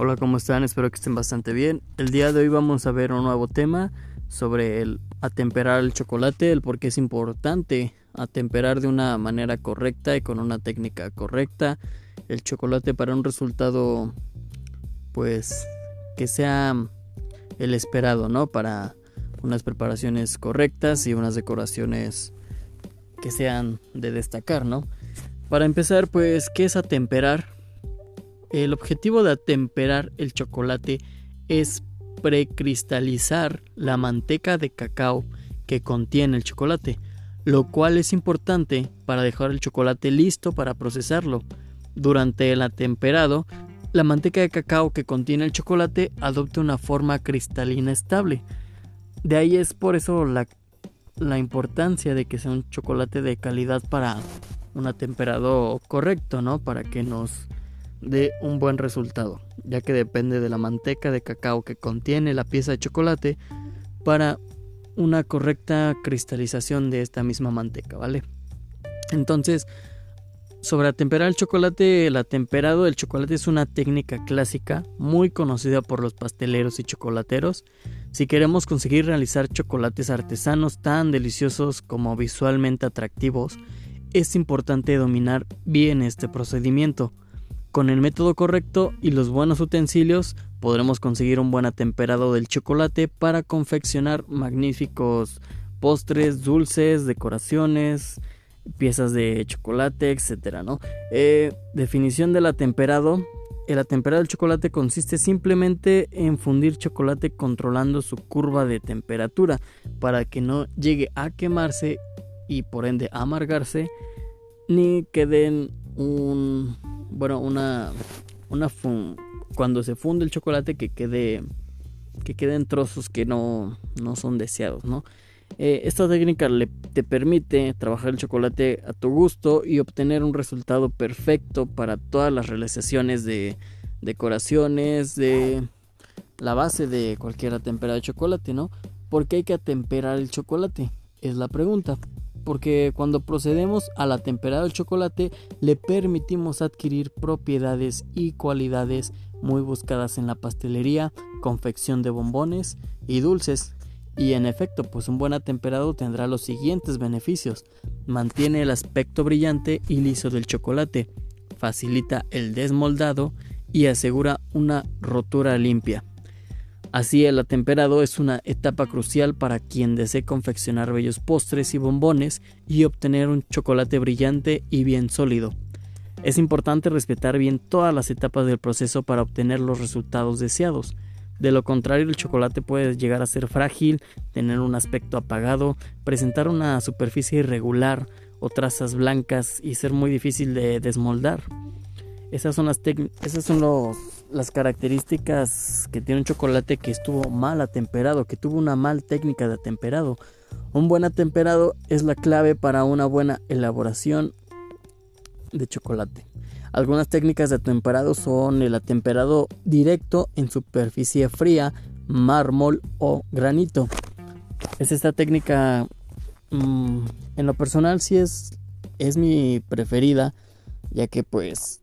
Hola, ¿cómo están? Espero que estén bastante bien. El día de hoy vamos a ver un nuevo tema sobre el atemperar el chocolate, el por qué es importante atemperar de una manera correcta y con una técnica correcta el chocolate para un resultado pues que sea el esperado, ¿no? Para unas preparaciones correctas y unas decoraciones que sean de destacar, ¿no? Para empezar, pues, ¿qué es atemperar? El objetivo de atemperar el chocolate es precristalizar la manteca de cacao que contiene el chocolate, lo cual es importante para dejar el chocolate listo para procesarlo. Durante el atemperado, la manteca de cacao que contiene el chocolate adopta una forma cristalina estable. De ahí es por eso la, la importancia de que sea un chocolate de calidad para un atemperado correcto, ¿no? Para que nos de un buen resultado, ya que depende de la manteca de cacao que contiene la pieza de chocolate para una correcta cristalización de esta misma manteca, ¿vale? Entonces, sobre atemperar el chocolate, el atemperado del chocolate es una técnica clásica muy conocida por los pasteleros y chocolateros. Si queremos conseguir realizar chocolates artesanos tan deliciosos como visualmente atractivos, es importante dominar bien este procedimiento. Con el método correcto y los buenos utensilios podremos conseguir un buen atemperado del chocolate para confeccionar magníficos postres, dulces, decoraciones, piezas de chocolate, etc. ¿no? Eh, definición del atemperado. El atemperado del chocolate consiste simplemente en fundir chocolate controlando su curva de temperatura para que no llegue a quemarse y por ende amargarse ni queden un bueno, una, una cuando se funde el chocolate que quede, que queden trozos que no, no son deseados, ¿no? Eh, esta técnica le, te permite trabajar el chocolate a tu gusto y obtener un resultado perfecto para todas las realizaciones de decoraciones, de la base de cualquier atemperado de chocolate, ¿no? ¿Por qué hay que atemperar el chocolate? Es la pregunta porque cuando procedemos a la temperada del chocolate le permitimos adquirir propiedades y cualidades muy buscadas en la pastelería, confección de bombones y dulces. Y en efecto, pues un buen atemperado tendrá los siguientes beneficios. Mantiene el aspecto brillante y liso del chocolate, facilita el desmoldado y asegura una rotura limpia. Así el atemperado es una etapa crucial para quien desee confeccionar bellos postres y bombones y obtener un chocolate brillante y bien sólido. Es importante respetar bien todas las etapas del proceso para obtener los resultados deseados. De lo contrario, el chocolate puede llegar a ser frágil, tener un aspecto apagado, presentar una superficie irregular o trazas blancas y ser muy difícil de desmoldar. Esas son las, esas son los, las características que tiene un chocolate que estuvo mal atemperado, que tuvo una mal técnica de atemperado. Un buen atemperado es la clave para una buena elaboración de chocolate. Algunas técnicas de atemperado son el atemperado directo en superficie fría, mármol o granito. Es esta técnica, mm, en lo personal, sí es, es mi preferida, ya que pues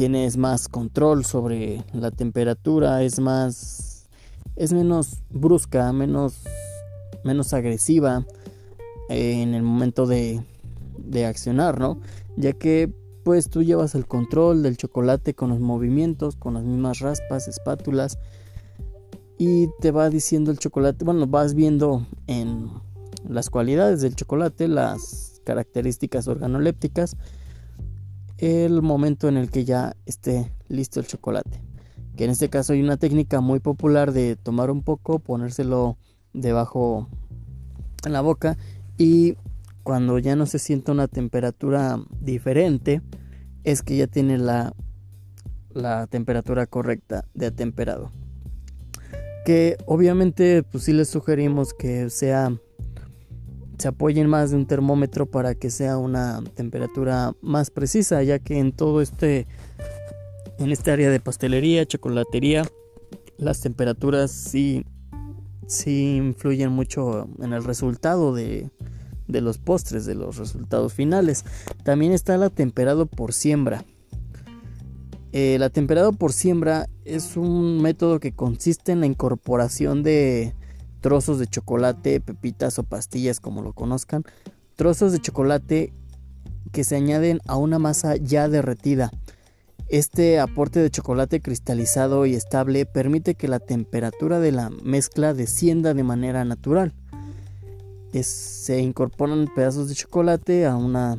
tienes más control sobre la temperatura, es más es menos brusca, menos menos agresiva en el momento de, de accionar, ¿no? Ya que pues tú llevas el control del chocolate con los movimientos, con las mismas raspas, espátulas y te va diciendo el chocolate, bueno, vas viendo en las cualidades del chocolate, las características organolépticas el momento en el que ya esté listo el chocolate. Que en este caso hay una técnica muy popular de tomar un poco, ponérselo debajo en la boca y cuando ya no se sienta una temperatura diferente es que ya tiene la, la temperatura correcta de atemperado. Que obviamente pues sí les sugerimos que sea se apoyen más de un termómetro para que sea una temperatura más precisa, ya que en todo este en esta área de pastelería, chocolatería, las temperaturas sí sí influyen mucho en el resultado de, de los postres, de los resultados finales. También está el atemperado por siembra. El atemperado por siembra es un método que consiste en la incorporación de trozos de chocolate, pepitas o pastillas como lo conozcan, trozos de chocolate que se añaden a una masa ya derretida. Este aporte de chocolate cristalizado y estable permite que la temperatura de la mezcla descienda de manera natural. se incorporan pedazos de chocolate a, una,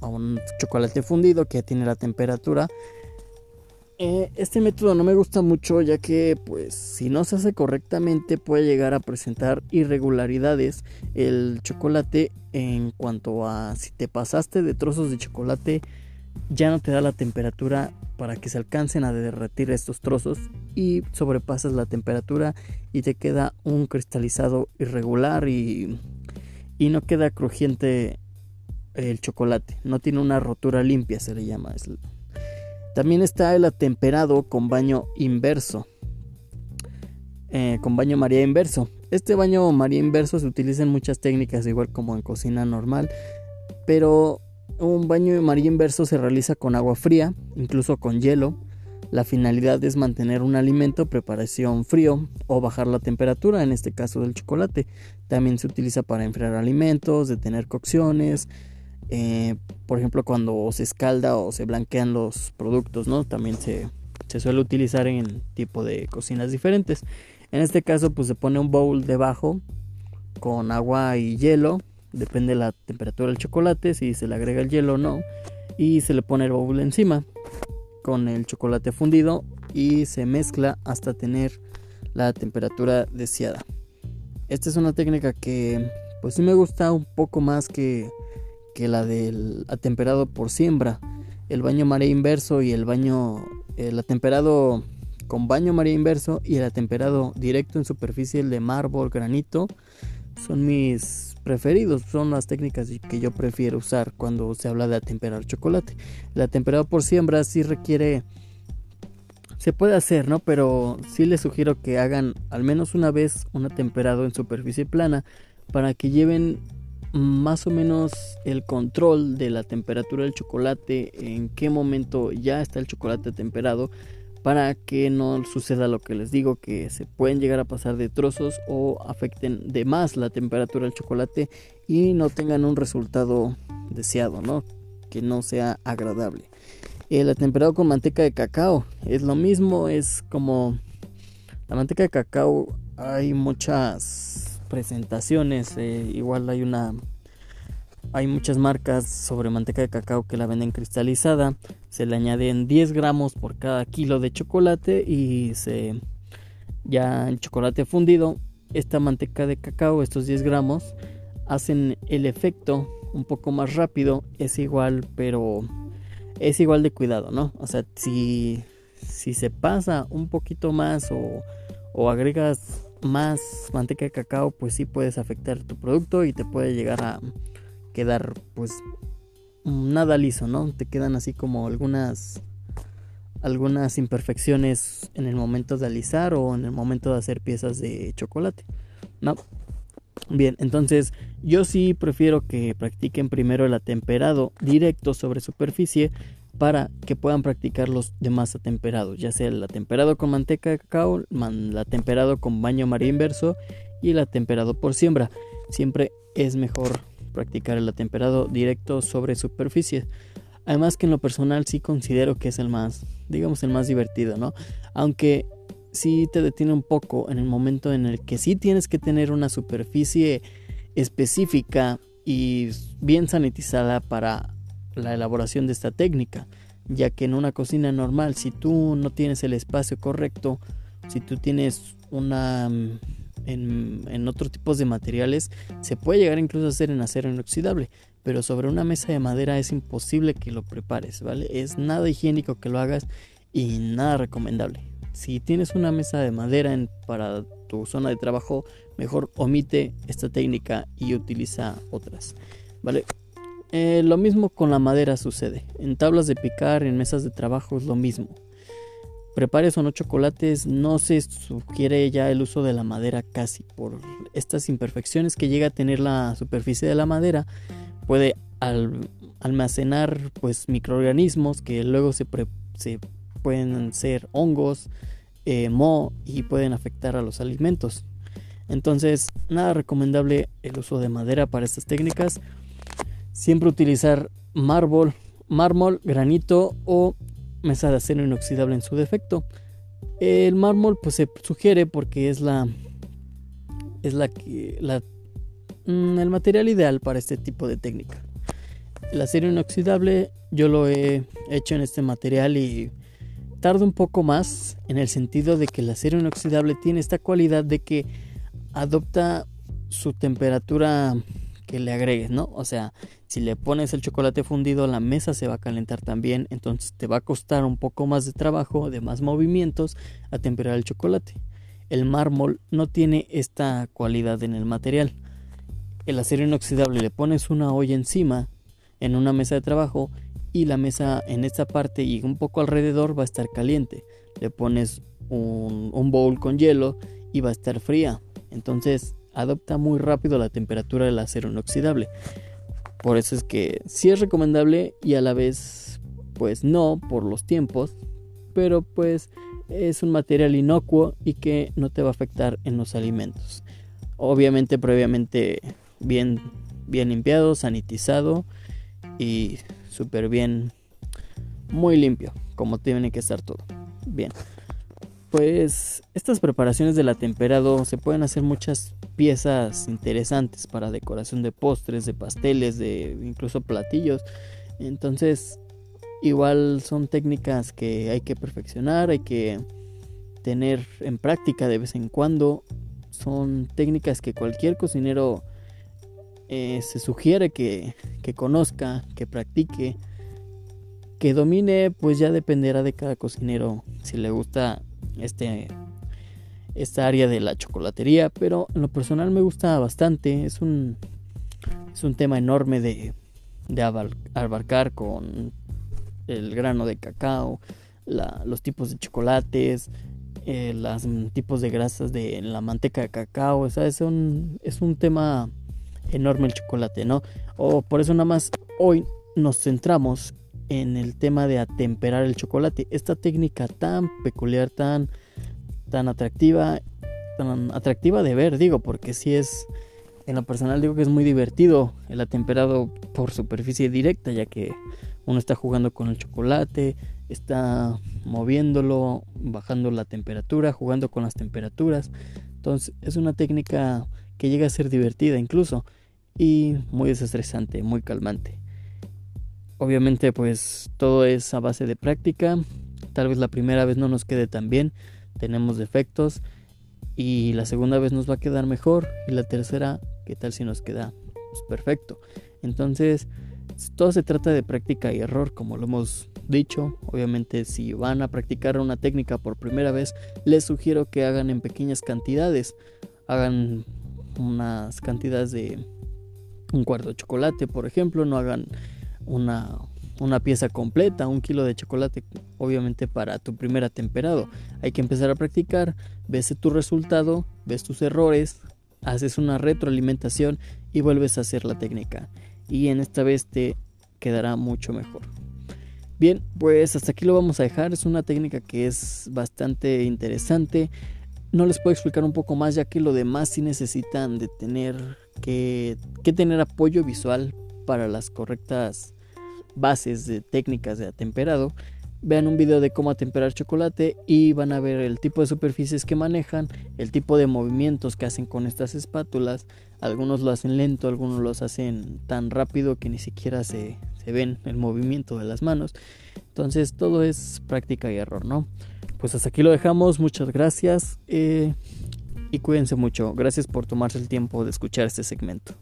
a un chocolate fundido que ya tiene la temperatura eh, este método no me gusta mucho ya que pues si no se hace correctamente puede llegar a presentar irregularidades el chocolate en cuanto a si te pasaste de trozos de chocolate ya no te da la temperatura para que se alcancen a derretir estos trozos y sobrepasas la temperatura y te queda un cristalizado irregular y, y no queda crujiente el chocolate, no tiene una rotura limpia se le llama. También está el atemperado con baño inverso. Eh, con baño María inverso. Este baño María inverso se utiliza en muchas técnicas, igual como en cocina normal. Pero un baño María inverso se realiza con agua fría, incluso con hielo. La finalidad es mantener un alimento preparación frío o bajar la temperatura, en este caso del chocolate. También se utiliza para enfriar alimentos, detener cocciones, eh, por ejemplo, cuando se escalda o se blanquean los productos, ¿no? También se, suele utilizar en tipo de cocinas diferentes. En este caso, pues se pone un bowl debajo con agua y hielo. Depende de la temperatura del chocolate, si se le agrega el hielo o no. Y se le pone el bowl encima con el chocolate fundido y se mezcla hasta tener la temperatura deseada. Esta es una técnica que pues sí me gusta un poco más que que la del atemperado por siembra. El baño marea inverso y el baño, el atemperado con baño marea inverso y el atemperado directo en superficie, el de mármol, granito, son mis preferidos, son las técnicas que yo prefiero usar cuando se habla de atemperar chocolate. El atemperado por siembra sí requiere, se puede hacer, ¿no? Pero sí les sugiero que hagan al menos una vez un atemperado en superficie plana para que lleven más o menos el control de la temperatura del chocolate, en qué momento ya está el chocolate temperado, para que no suceda lo que les digo, que se pueden llegar a pasar de trozos o afecten de más la temperatura del chocolate y no tengan un resultado deseado, ¿no? Que no sea agradable. El atemperado con manteca de cacao es lo mismo, es como la manteca de cacao hay muchas presentaciones. Eh, igual hay una hay muchas marcas sobre manteca de cacao que la venden cristalizada. Se le añaden 10 gramos por cada kilo de chocolate y se ya en chocolate fundido. Esta manteca de cacao, estos 10 gramos, hacen el efecto un poco más rápido. Es igual, pero es igual de cuidado, ¿no? O sea, si, si se pasa un poquito más o, o agregas más manteca de cacao, pues sí puedes afectar tu producto y te puede llegar a quedar pues nada liso, ¿no? Te quedan así como algunas algunas imperfecciones en el momento de alisar o en el momento de hacer piezas de chocolate. No. Bien, entonces yo sí prefiero que practiquen primero el atemperado directo sobre superficie para que puedan practicar los demás atemperados, ya sea el atemperado con manteca de cacao, el atemperado con baño maría inverso y el atemperado por siembra. Siempre es mejor practicar el atemperado directo sobre superficie. Además que en lo personal sí considero que es el más, digamos, el más divertido, ¿no? Aunque sí te detiene un poco en el momento en el que sí tienes que tener una superficie específica y bien sanitizada para la elaboración de esta técnica, ya que en una cocina normal, si tú no tienes el espacio correcto, si tú tienes una mm, en, en otros tipos de materiales, se puede llegar incluso a hacer en acero inoxidable, pero sobre una mesa de madera es imposible que lo prepares, ¿vale? Es nada higiénico que lo hagas y nada recomendable. Si tienes una mesa de madera en, para tu zona de trabajo, mejor omite esta técnica y utiliza otras, ¿vale? Eh, lo mismo con la madera sucede. En tablas de picar, en mesas de trabajo es lo mismo. Prepares o no chocolates, no se sugiere ya el uso de la madera casi por estas imperfecciones que llega a tener la superficie de la madera. Puede almacenar pues microorganismos que luego se, se pueden ser hongos, eh, moho y pueden afectar a los alimentos. Entonces, nada recomendable el uso de madera para estas técnicas. Siempre utilizar mármol, mármol, granito o mesa de acero inoxidable en su defecto. El mármol pues se sugiere porque es la es la la, mm, el material ideal para este tipo de técnica. El acero inoxidable yo lo he hecho en este material y tarda un poco más en el sentido de que el acero inoxidable tiene esta cualidad de que adopta su temperatura que le agregues, ¿no? O sea, si le pones el chocolate fundido, la mesa se va a calentar también, entonces te va a costar un poco más de trabajo, de más movimientos a temperar el chocolate. El mármol no tiene esta cualidad en el material. El acero inoxidable le pones una olla encima en una mesa de trabajo y la mesa en esta parte y un poco alrededor va a estar caliente. Le pones un, un bowl con hielo y va a estar fría. Entonces adopta muy rápido la temperatura del acero inoxidable. Por eso es que sí es recomendable y a la vez pues no por los tiempos, pero pues es un material inocuo y que no te va a afectar en los alimentos. Obviamente previamente bien bien limpiado, sanitizado y súper bien muy limpio, como tiene que estar todo. Bien. Pues estas preparaciones del atemperado se pueden hacer muchas piezas interesantes para decoración de postres, de pasteles, de incluso platillos. Entonces, igual son técnicas que hay que perfeccionar, hay que tener en práctica de vez en cuando. Son técnicas que cualquier cocinero eh, se sugiere que, que conozca, que practique, que domine, pues ya dependerá de cada cocinero si le gusta este, esta área de la chocolatería, pero en lo personal me gusta bastante. Es un, es un tema enorme de, de abarcar con el grano de cacao, los tipos de chocolates, eh, los tipos de grasas de la manteca de cacao. Es un, es un tema enorme el chocolate, ¿no? O por eso nada más hoy nos centramos en el tema de atemperar el chocolate. Esta técnica tan peculiar, tan, tan atractiva, tan atractiva de ver, digo, porque si es, en lo personal digo que es muy divertido el atemperado por superficie directa, ya que uno está jugando con el chocolate, está moviéndolo, bajando la temperatura, jugando con las temperaturas. Entonces es una técnica que llega a ser divertida incluso y muy desestresante, muy calmante. Obviamente pues todo es a base de práctica. Tal vez la primera vez no nos quede tan bien, tenemos defectos y la segunda vez nos va a quedar mejor y la tercera, ¿qué tal si nos queda pues, perfecto? Entonces, todo se trata de práctica y error, como lo hemos dicho. Obviamente, si van a practicar una técnica por primera vez, les sugiero que hagan en pequeñas cantidades. Hagan unas cantidades de un cuarto de chocolate, por ejemplo, no hagan una, una pieza completa, un kilo de chocolate, obviamente para tu primer atemperado. Hay que empezar a practicar, ves tu resultado, ves tus errores, haces una retroalimentación y vuelves a hacer la técnica. Y en esta vez te quedará mucho mejor. Bien, pues hasta aquí lo vamos a dejar. Es una técnica que es bastante interesante. No les puedo explicar un poco más ya que lo demás sí necesitan de tener que, que tener apoyo visual para las correctas bases de técnicas de atemperado, vean un video de cómo atemperar chocolate y van a ver el tipo de superficies que manejan, el tipo de movimientos que hacen con estas espátulas. Algunos lo hacen lento, algunos los hacen tan rápido que ni siquiera se, se ven el movimiento de las manos. Entonces todo es práctica y error, ¿no? Pues hasta aquí lo dejamos, muchas gracias eh, y cuídense mucho. Gracias por tomarse el tiempo de escuchar este segmento.